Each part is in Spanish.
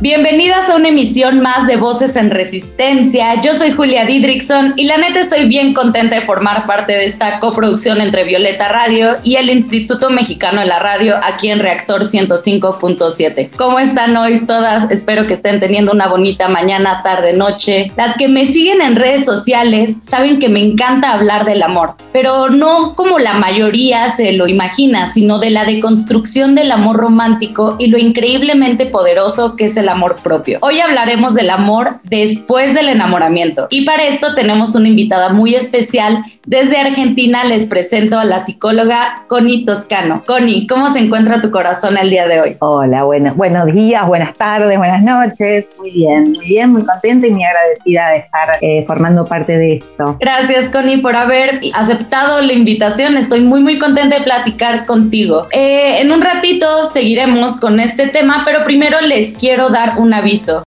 Bienvenidas a una emisión más de Voces en Resistencia. Yo soy Julia Didrikson y la neta estoy bien contenta de formar parte de esta coproducción entre Violeta Radio y el Instituto Mexicano de la Radio aquí en Reactor 105.7. ¿Cómo están hoy todas? Espero que estén teniendo una bonita mañana, tarde, noche. Las que me siguen en redes sociales saben que me encanta hablar del amor, pero no como la mayoría se lo imagina, sino de la deconstrucción del amor romántico y lo increíblemente poderoso que es el amor propio. Hoy hablaremos del amor después del enamoramiento y para esto tenemos una invitada muy especial. Desde Argentina les presento a la psicóloga Connie Toscano. Connie, ¿cómo se encuentra tu corazón el día de hoy? Hola, bueno, buenos días, buenas tardes, buenas noches. Muy bien, muy bien, muy contenta y muy agradecida de estar eh, formando parte de esto. Gracias, Connie, por haber aceptado la invitación. Estoy muy, muy contenta de platicar contigo. Eh, en un ratito seguiremos con este tema, pero primero les quiero dar un aviso.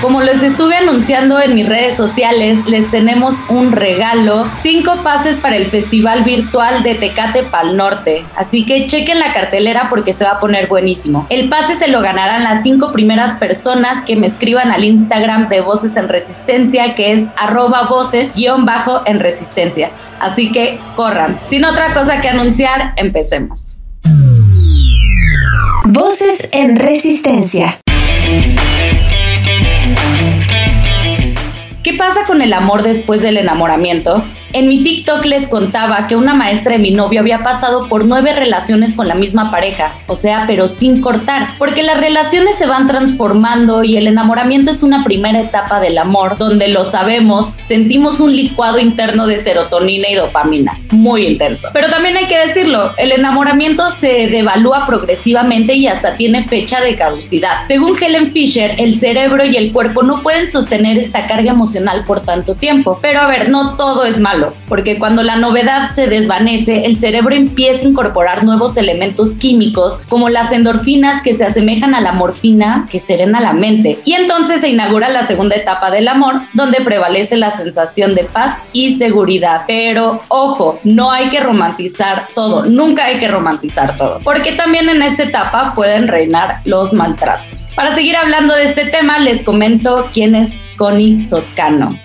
Como les estuve anunciando en mis redes sociales, les tenemos un regalo, cinco pases para el Festival Virtual de Tecate Pal Norte. Así que chequen la cartelera porque se va a poner buenísimo. El pase se lo ganarán las cinco primeras personas que me escriban al Instagram de Voces en Resistencia, que es arroba voces guion bajo en resistencia. Así que corran. Sin otra cosa que anunciar, empecemos. Voces en Resistencia. ¿Qué pasa con el amor después del enamoramiento? En mi TikTok les contaba que una maestra de mi novio había pasado por nueve relaciones con la misma pareja, o sea, pero sin cortar, porque las relaciones se van transformando y el enamoramiento es una primera etapa del amor, donde lo sabemos, sentimos un licuado interno de serotonina y dopamina, muy intenso. Pero también hay que decirlo, el enamoramiento se devalúa progresivamente y hasta tiene fecha de caducidad. Según Helen Fisher, el cerebro y el cuerpo no pueden sostener esta carga emocional por tanto tiempo. Pero a ver, no todo es malo porque cuando la novedad se desvanece, el cerebro empieza a incorporar nuevos elementos químicos como las endorfinas que se asemejan a la morfina que serena la mente. Y entonces se inaugura la segunda etapa del amor, donde prevalece la sensación de paz y seguridad. Pero ojo, no hay que romantizar todo, nunca hay que romantizar todo, porque también en esta etapa pueden reinar los maltratos. Para seguir hablando de este tema, les comento quién es Connie Toscano.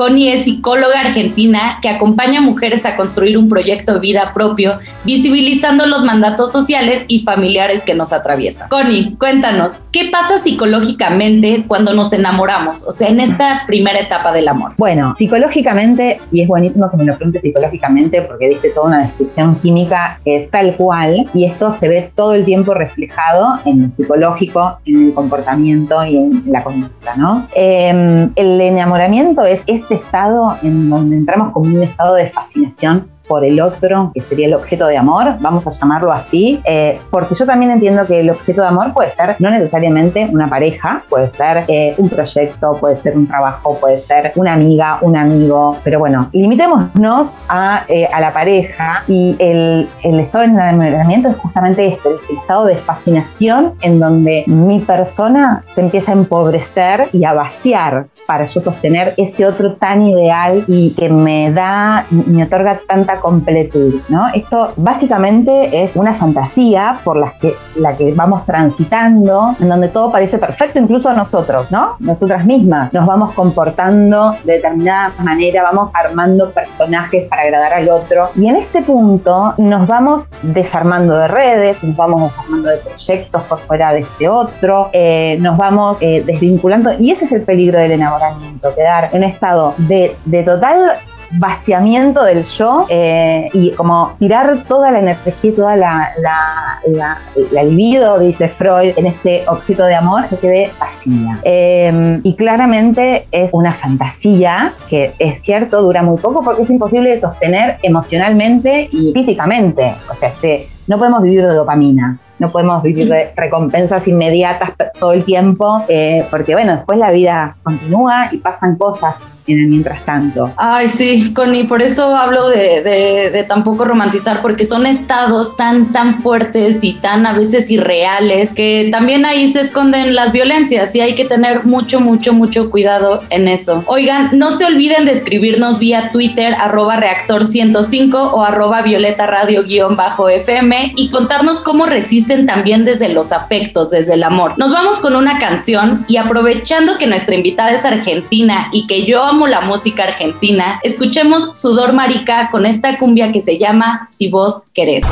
Connie es psicóloga argentina que acompaña a mujeres a construir un proyecto de vida propio, visibilizando los mandatos sociales y familiares que nos atraviesan. Connie, cuéntanos, ¿qué pasa psicológicamente cuando nos enamoramos? O sea, en esta primera etapa del amor. Bueno, psicológicamente, y es buenísimo que me lo preguntes psicológicamente porque diste toda una descripción química es tal cual, y esto se ve todo el tiempo reflejado en el psicológico, en el comportamiento y en la conducta, ¿no? Em, el enamoramiento es este este estado en donde entramos como un estado de fascinación por el otro, que sería el objeto de amor, vamos a llamarlo así, eh, porque yo también entiendo que el objeto de amor puede ser no necesariamente una pareja, puede ser eh, un proyecto, puede ser un trabajo, puede ser una amiga, un amigo, pero bueno, limitémonos a, eh, a la pareja y el, el estado de enamoramiento es justamente este, el estado de fascinación en donde mi persona se empieza a empobrecer y a vaciar para yo sostener ese otro tan ideal y que me da, me otorga tanta completud, ¿no? Esto básicamente es una fantasía por la que, la que vamos transitando, en donde todo parece perfecto, incluso a nosotros, ¿no? Nosotras mismas nos vamos comportando de determinada manera, vamos armando personajes para agradar al otro. Y en este punto nos vamos desarmando de redes, nos vamos desarmando de proyectos por fuera de este otro, eh, nos vamos eh, desvinculando. Y ese es el peligro del enamoramiento, quedar en un estado de, de total vaciamiento del yo eh, y como tirar toda la energía, toda la, la, la, libido, dice Freud, en este objeto de amor, se quede vacía. Em, y claramente es una fantasía que es cierto, dura muy poco porque es imposible de sostener emocionalmente y físicamente. O sea, este, no podemos vivir de dopamina no podemos vivir de recompensas inmediatas todo el tiempo, eh, porque bueno, después la vida continúa y pasan cosas en el mientras tanto. Ay, sí, Connie, por eso hablo de, de, tampoco romantizar, porque son estados tan, tan fuertes y tan a veces irreales que también ahí se esconden las violencias y hay que tener mucho, mucho, mucho cuidado en eso. Oigan, no se olviden de escribirnos vía Twitter, arroba reactor 105 o arroba violeta radio guion bajo FM y contarnos cómo resisten también desde los afectos, desde el amor. Nos vamos con una canción y aprovechando que nuestra invitada es argentina y que yo amo la música argentina, escuchemos Sudor Marica con esta cumbia que se llama Si vos querés.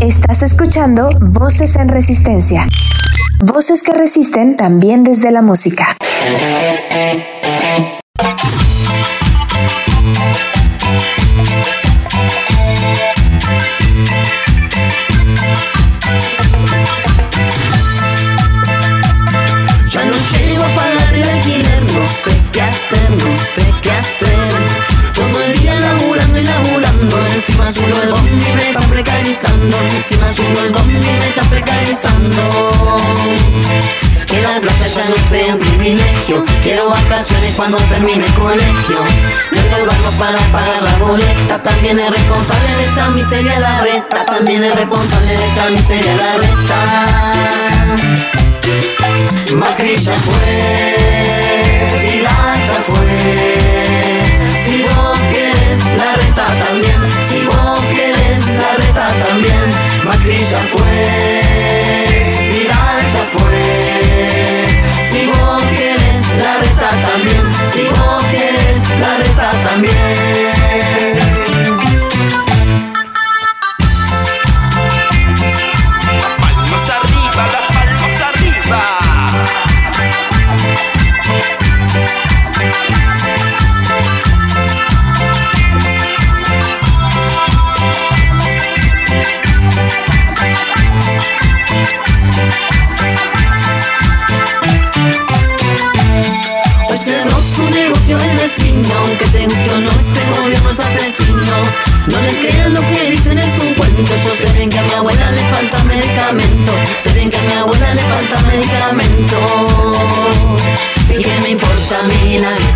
Estás escuchando Voces en Resistencia. Voces que resisten también desde la música. No sé qué hacer. Todo el día laburando y laburando, encima subo el bombi me está precarizando, encima subo el bombi me está precarizando. Que la playa ya no sea un privilegio, quiero vacaciones cuando termine el colegio. No endeudarnos para pagar la boleta, también es responsable de esta miseria la reta, también es responsable de esta miseria la reta. Macri ya fue, fue. Si vos querés la reta también, si vos querés la reta también. Macri ya fue,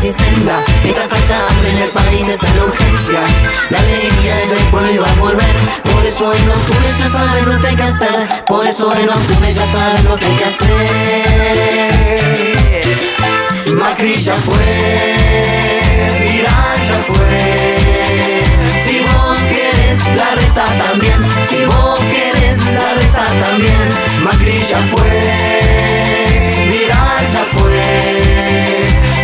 mí la senda Mientras haya en el país es la urgencia. La alegría del pueblo iba a volver. Por eso en octubre ya saben lo que hay que hacer. Por eso en octubre ya saben lo que hay que hacer. Macri ya fue Vidal ya fue. Si vos quieres la reta también, si vos quieres la reta también, Macri ya fue, Vidal ya fue.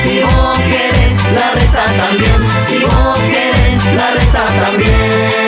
Si vos quieres la reta también, si vos quieres la reta también,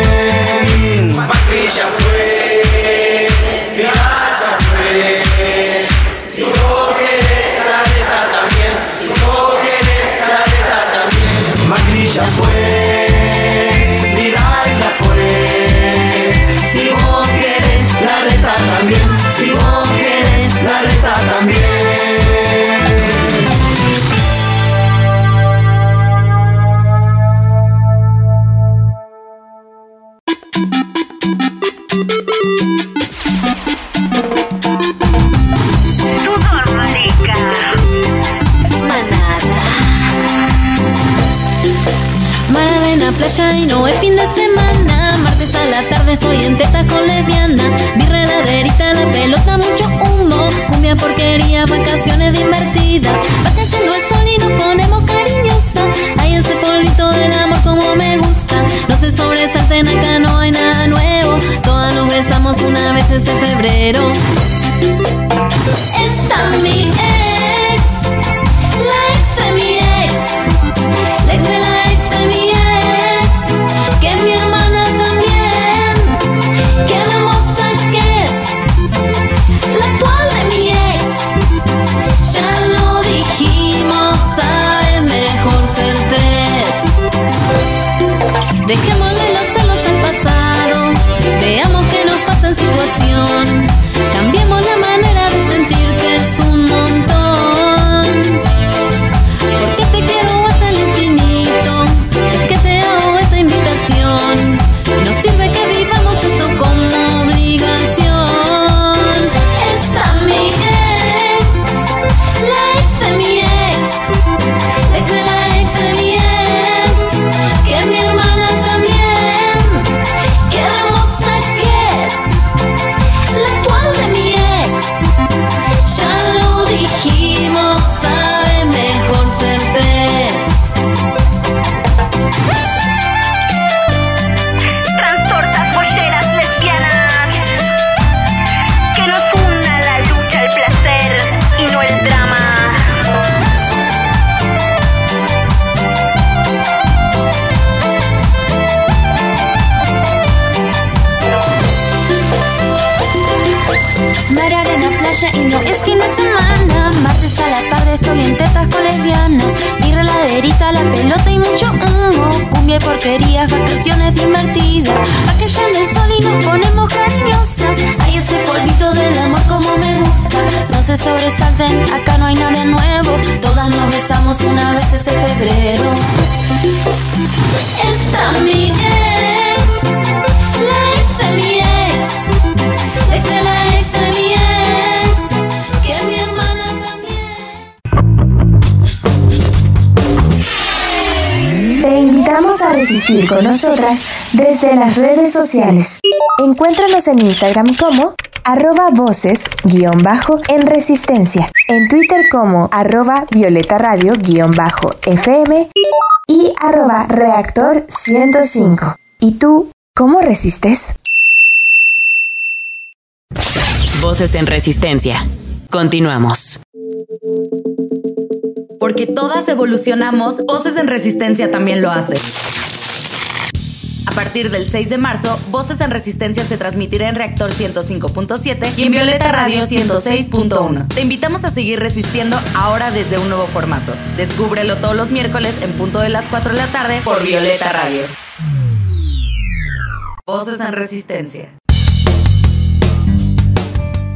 se sobresalten, acá no hay nada nuevo. Todas nos besamos una vez este febrero. Está mi ex, la ex de mi ex, la ex de la Take. y no es fin de semana. Martes a la tarde estoy en tetas con lesbianas. Reladerita, la pelota y mucho humo. Cumbia y porquerías, vacaciones divertidas. Aquella en el sol y nos ponemos cariñosas. Hay ese polvito del amor como me gusta. No se sobresalten, acá no hay nada nuevo. Todas nos besamos una vez ese febrero. Esta mi ex. Resistir con nosotras desde las redes sociales. Encuéntranos en Instagram como arroba voces guion bajo en resistencia, en Twitter como arroba violeta radio guion bajo fm y arroba reactor 105. ¿Y tú cómo resistes? Voces en resistencia. Continuamos. Porque todas evolucionamos, Voces en Resistencia también lo hace. A partir del 6 de marzo, Voces en Resistencia se transmitirá en Reactor 105.7 y en Violeta Radio 106.1. Te invitamos a seguir resistiendo ahora desde un nuevo formato. Descúbrelo todos los miércoles en punto de las 4 de la tarde por Violeta Radio. Voces en Resistencia.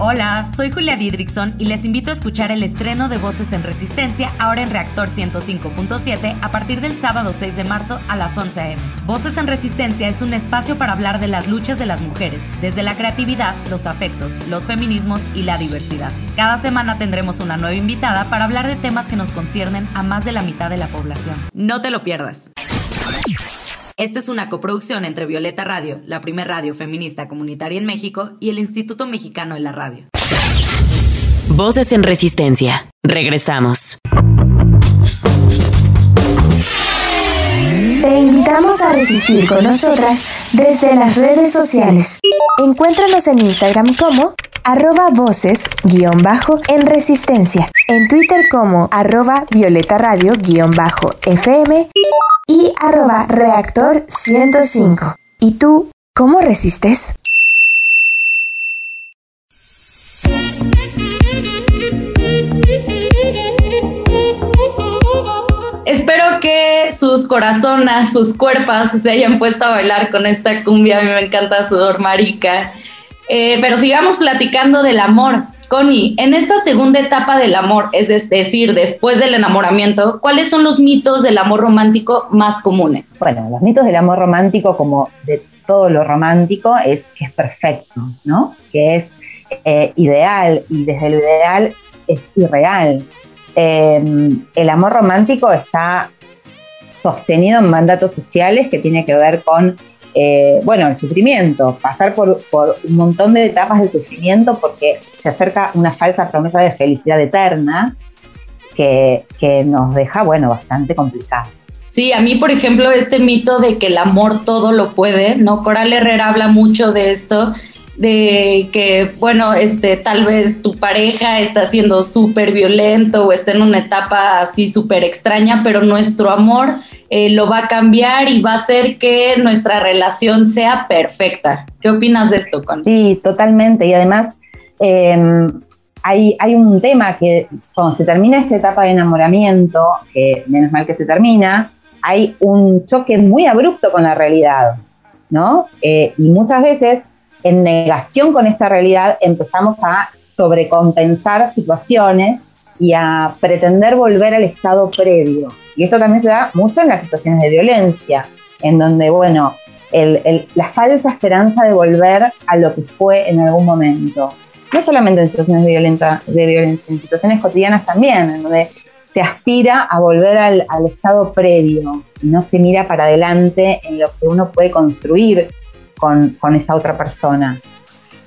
Hola, soy Julia Didrikson y les invito a escuchar el estreno de Voces en Resistencia ahora en Reactor 105.7 a partir del sábado 6 de marzo a las 11 a.m. Voces en Resistencia es un espacio para hablar de las luchas de las mujeres, desde la creatividad, los afectos, los feminismos y la diversidad. Cada semana tendremos una nueva invitada para hablar de temas que nos conciernen a más de la mitad de la población. No te lo pierdas. Esta es una coproducción entre Violeta Radio, la primer radio feminista comunitaria en México, y el Instituto Mexicano de la Radio. Voces en resistencia. Regresamos. Te invitamos a resistir con nosotras desde las redes sociales. Encuéntranos en Instagram como arroba voces guion bajo en resistencia, en Twitter como arroba violeta radio guion bajo fm y arroba reactor 105. ¿Y tú cómo resistes? Espero que sus corazonas, sus cuerpos se hayan puesto a bailar con esta cumbia. A mí me encanta Sudor Marica. Eh, pero sigamos platicando del amor. Connie, en esta segunda etapa del amor, es decir, después del enamoramiento, ¿cuáles son los mitos del amor romántico más comunes? Bueno, los mitos del amor romántico, como de todo lo romántico, es que es perfecto, ¿no? Que es eh, ideal y desde lo ideal es irreal. Eh, el amor romántico está sostenido en mandatos sociales que tiene que ver con eh, bueno, el sufrimiento, pasar por, por, un montón de etapas de sufrimiento porque se acerca una falsa promesa de felicidad eterna que, que nos deja, bueno, bastante complicados. Sí, a mí, por ejemplo, este mito de que el amor todo lo puede, ¿no? Coral Herrera habla mucho de esto, de que, bueno, este, tal vez tu pareja está siendo súper violento o está en una etapa así súper extraña, pero nuestro amor eh, lo va a cambiar y va a hacer que nuestra relación sea perfecta. ¿Qué opinas de esto, Con? Sí, totalmente. Y además, eh, hay, hay un tema que cuando se termina esta etapa de enamoramiento, que menos mal que se termina, hay un choque muy abrupto con la realidad, ¿no? Eh, y muchas veces en negación con esta realidad empezamos a sobrecompensar situaciones y a pretender volver al estado previo. Y esto también se da mucho en las situaciones de violencia, en donde, bueno, el, el, la falsa esperanza de volver a lo que fue en algún momento. No solamente en situaciones de, violenta, de violencia, en situaciones cotidianas también, en donde se aspira a volver al, al estado previo y no se mira para adelante en lo que uno puede construir con, con esa otra persona.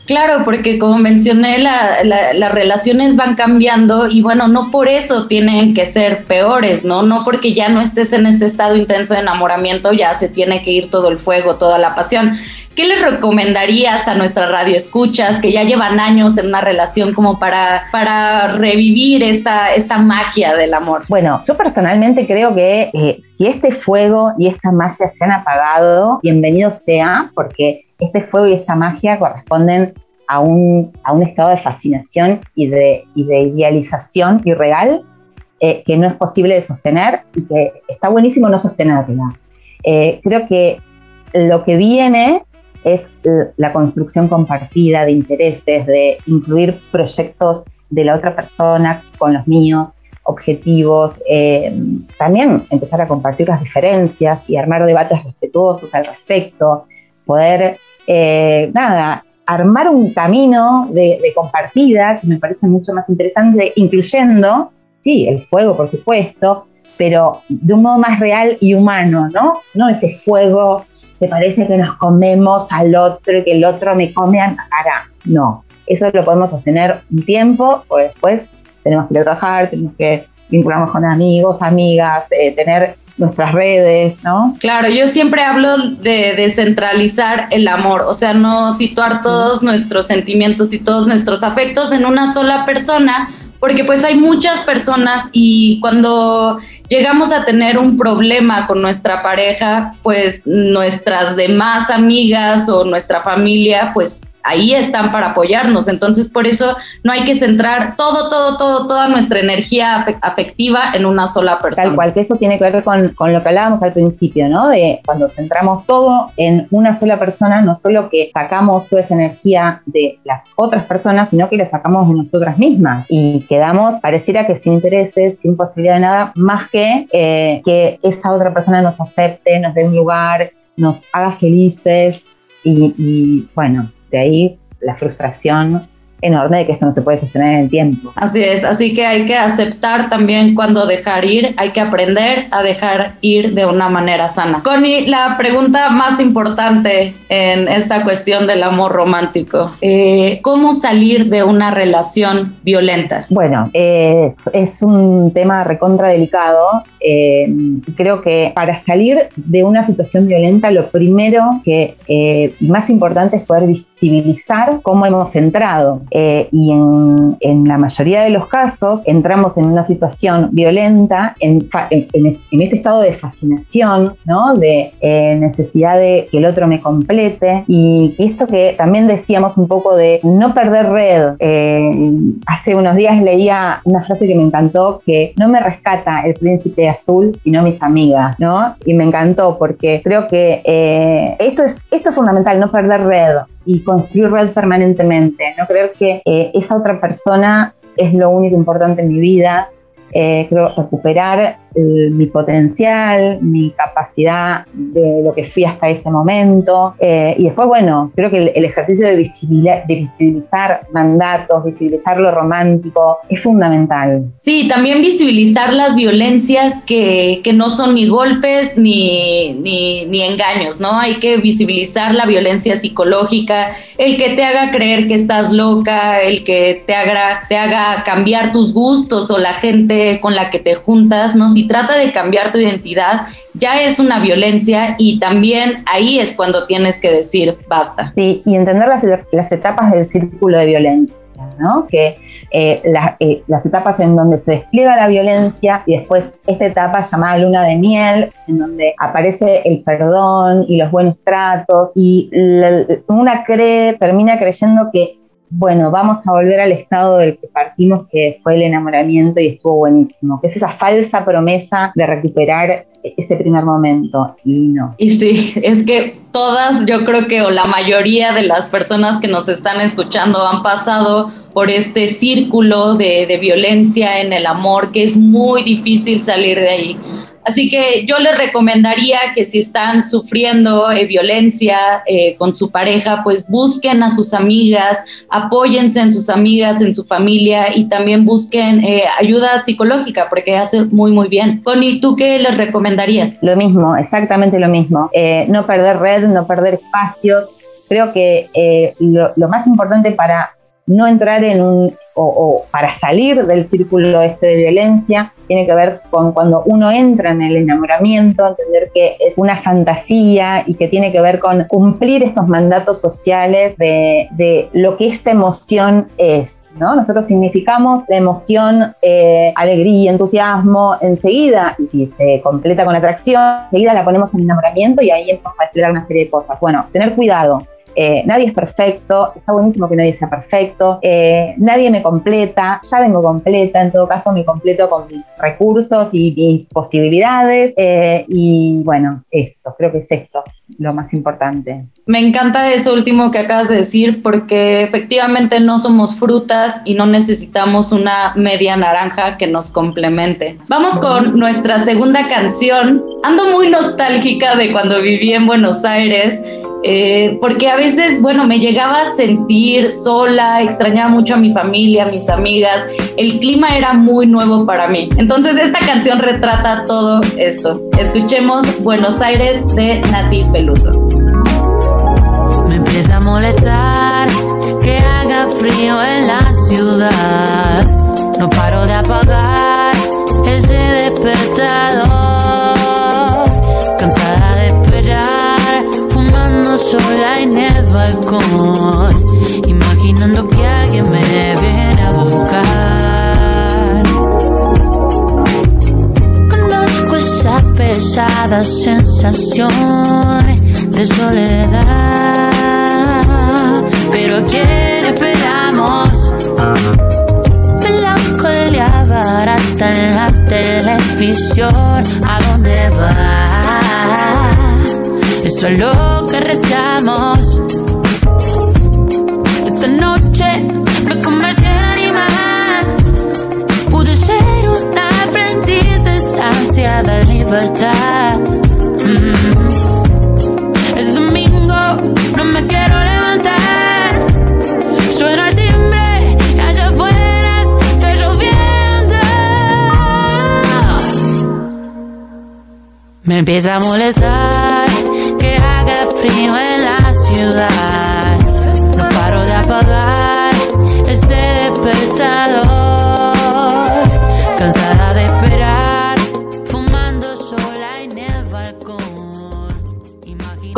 Claro, porque como mencioné, la, la, las relaciones van cambiando y bueno, no por eso tienen que ser peores, ¿no? No porque ya no estés en este estado intenso de enamoramiento, ya se tiene que ir todo el fuego, toda la pasión. ¿Qué les recomendarías a nuestra radio escuchas que ya llevan años en una relación como para, para revivir esta, esta magia del amor? Bueno, yo personalmente creo que eh, si este fuego y esta magia se han apagado, bienvenido sea, porque este fuego y esta magia corresponden a un, a un estado de fascinación y de, y de idealización irreal eh, que no es posible de sostener y que está buenísimo no sostenerla. Eh, creo que lo que viene es la construcción compartida de intereses, de incluir proyectos de la otra persona con los míos, objetivos, eh, también empezar a compartir las diferencias y armar debates respetuosos al respecto, poder, eh, nada, armar un camino de, compartida que me parece mucho más interesante, incluyendo, sí, el fuego, por supuesto, pero de un modo más real y humano, ¿no? No ese fuego que parece que nos comemos al otro y que el otro me come a la cara. No, eso lo podemos sostener un tiempo, o después tenemos que trabajar, tenemos que vincularnos con amigos, amigas, eh, tener nuestras redes, ¿no? Claro, yo siempre hablo de descentralizar el amor, o sea, no situar todos nuestros sentimientos y todos nuestros afectos en una sola persona, porque pues hay muchas personas y cuando llegamos a tener un problema con nuestra pareja, pues nuestras demás amigas o nuestra familia, pues ahí están para apoyarnos. Entonces, por eso no hay que centrar todo, todo, todo, toda nuestra energía afectiva en una sola persona. Tal cual, que eso tiene que ver con, con, lo que hablábamos al principio, ¿no? De cuando centramos todo en una sola persona, no solo que sacamos toda esa energía de las otras personas, sino que la sacamos de nosotras mismas y quedamos, pareciera que sin intereses, sin posibilidad de nada, más que eh, que esa otra persona nos acepte, nos dé un lugar, nos haga felices y, y bueno, de ahí la frustración enorme de que esto no se puede sostener en el tiempo. Así es, así que hay que aceptar también cuando dejar ir, hay que aprender a dejar ir de una manera sana. Connie, la pregunta más importante en esta cuestión del amor romántico, eh, ¿cómo salir de una relación violenta? Bueno, es un tema recontra delicado. Eh, creo que para salir de una situación violenta, lo primero que eh, más importante es poder visibilizar cómo hemos entrado. Eh, y en, la mayoría de los casos entramos en una situación violenta, en, este estado de fascinación, ¿no? de eh, necesidad de que el otro me complete. Y, esto que también decíamos un poco de no perder red. Eh, hace unos días leía una frase que me encantó, que no me rescata el príncipe azul, sino mis amigas, ¿no? Y me encantó porque creo que esto, es, esto es fundamental, no perder red y construir red permanentemente, no creer que eh, esa otra persona es lo único importante en mi vida, eh, creo recuperar eh, mi potencial, mi capacidad de lo que fui hasta ese momento. Eh, y después, bueno, creo que el, ejercicio de, visibilizar, de visibilizar mandatos, visibilizar lo romántico, es fundamental. Sí, también visibilizar las violencias que, que no son ni golpes ni, ni, engaños, ¿no? Hay que visibilizar la violencia psicológica, el que te haga creer que estás loca, el que te haga, te haga cambiar tus gustos o la gente con la que te juntas, ¿no? Trata de cambiar tu identidad, ya es una violencia y también ahí es cuando tienes que decir basta. Sí, y entender las, etapas del círculo de violencia. ¿no? que eh, eh, las etapas en donde se despliega la violencia y después esta etapa llamada luna de miel, en donde aparece el perdón y los buenos tratos y una cree, termina creyendo que bueno, vamos a volver al estado del que partimos, que fue el enamoramiento y estuvo buenísimo, que es esa falsa promesa de recuperar ese primer momento y no. Y sí, es que todas, yo creo que o la mayoría de las personas que nos están escuchando han pasado por este círculo de, de violencia en el amor, que es muy difícil salir de ahí. Así que yo les recomendaría que si están sufriendo eh, violencia eh, con su pareja, pues busquen a sus amigas, apóyense en sus amigas, en su familia y también busquen eh, ayuda psicológica porque hace muy, muy bien. Connie, ¿tú qué les recomendarías? Lo mismo, exactamente lo mismo. no perder red, no perder espacios. Creo que lo más importante para no entrar en un, o, para salir del círculo este de violencia, tiene que ver con cuando uno entra en el enamoramiento, entender que es una fantasía y que tiene que ver con cumplir estos mandatos sociales de, lo que esta emoción es. ¿No? Nosotros significamos la emoción, eh, alegría, entusiasmo enseguida, y se completa con atracción, enseguida la ponemos en enamoramiento y ahí empezamos a desplegar una serie de cosas. Bueno, tener cuidado, eh, nadie es perfecto, está buenísimo que nadie sea perfecto, eh, nadie me completa, ya vengo completa, en todo caso me completo con mis recursos y mis posibilidades eh, y bueno, esto, creo que es esto lo más importante. Me encanta eso último que acabas de decir porque efectivamente no somos frutas y no necesitamos una media naranja que nos complemente. Vamos con nuestra segunda canción. Ando muy nostálgica de cuando viví en Buenos Aires. Eh, porque a veces, bueno, me llegaba a sentir sola, extrañaba mucho a mi familia, a mis amigas, el clima era muy nuevo para mí. Entonces esta canción retrata todo esto. Escuchemos Buenos Aires de Nati Peluso. Me empieza a molestar que haga frío en la ciudad. No paro de apagar ese despertador. Cansada el empieza a molestar que haga frío en la ciudad.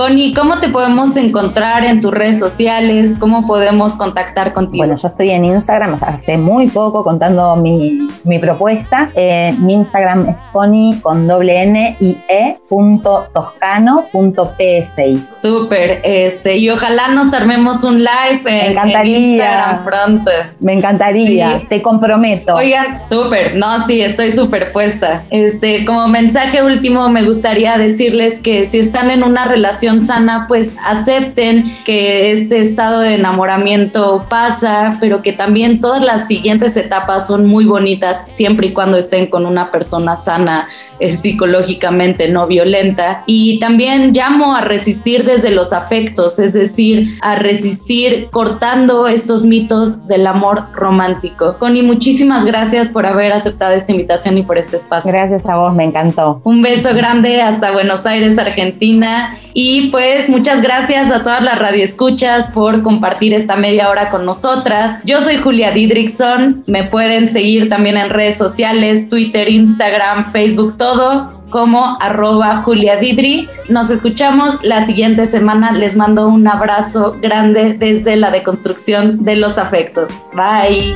Connie, ¿cómo te podemos encontrar en tus redes sociales? ¿Cómo podemos contactar contigo? Bueno, yo estoy en Instagram hace muy poco contando mi, mi propuesta. Eh, mi Instagram es Connie con doble N y E punto toscano punto PSI. Súper, este, y ojalá nos armemos un live en, en encantaría. Instagram pronto. Me encantaría, Sí. te comprometo. Oigan, súper, no, sí, estoy súper puesta. Este, como mensaje último, me gustaría decirles que si están en una relación sana, pues acepten que este estado de enamoramiento pasa, pero que también todas las siguientes etapas son muy bonitas, siempre y cuando estén con una persona sana eh, psicológicamente, no violenta. Y también llamo a resistir desde los afectos, es decir, a resistir cortando estos mitos del amor romántico. Connie, muchísimas gracias por haber aceptado esta invitación y por este espacio. Gracias a vos, me encantó. Un beso grande hasta Buenos Aires, Argentina. Y pues muchas gracias a todas las radioescuchas por compartir esta media hora con nosotras. Yo soy Julia Didrickson. Me pueden seguir también en redes sociales, Twitter, Instagram, Facebook, todo como arroba Julia Didri. Nos escuchamos la siguiente semana. Les mando un abrazo grande desde la deconstrucción de los afectos. Bye.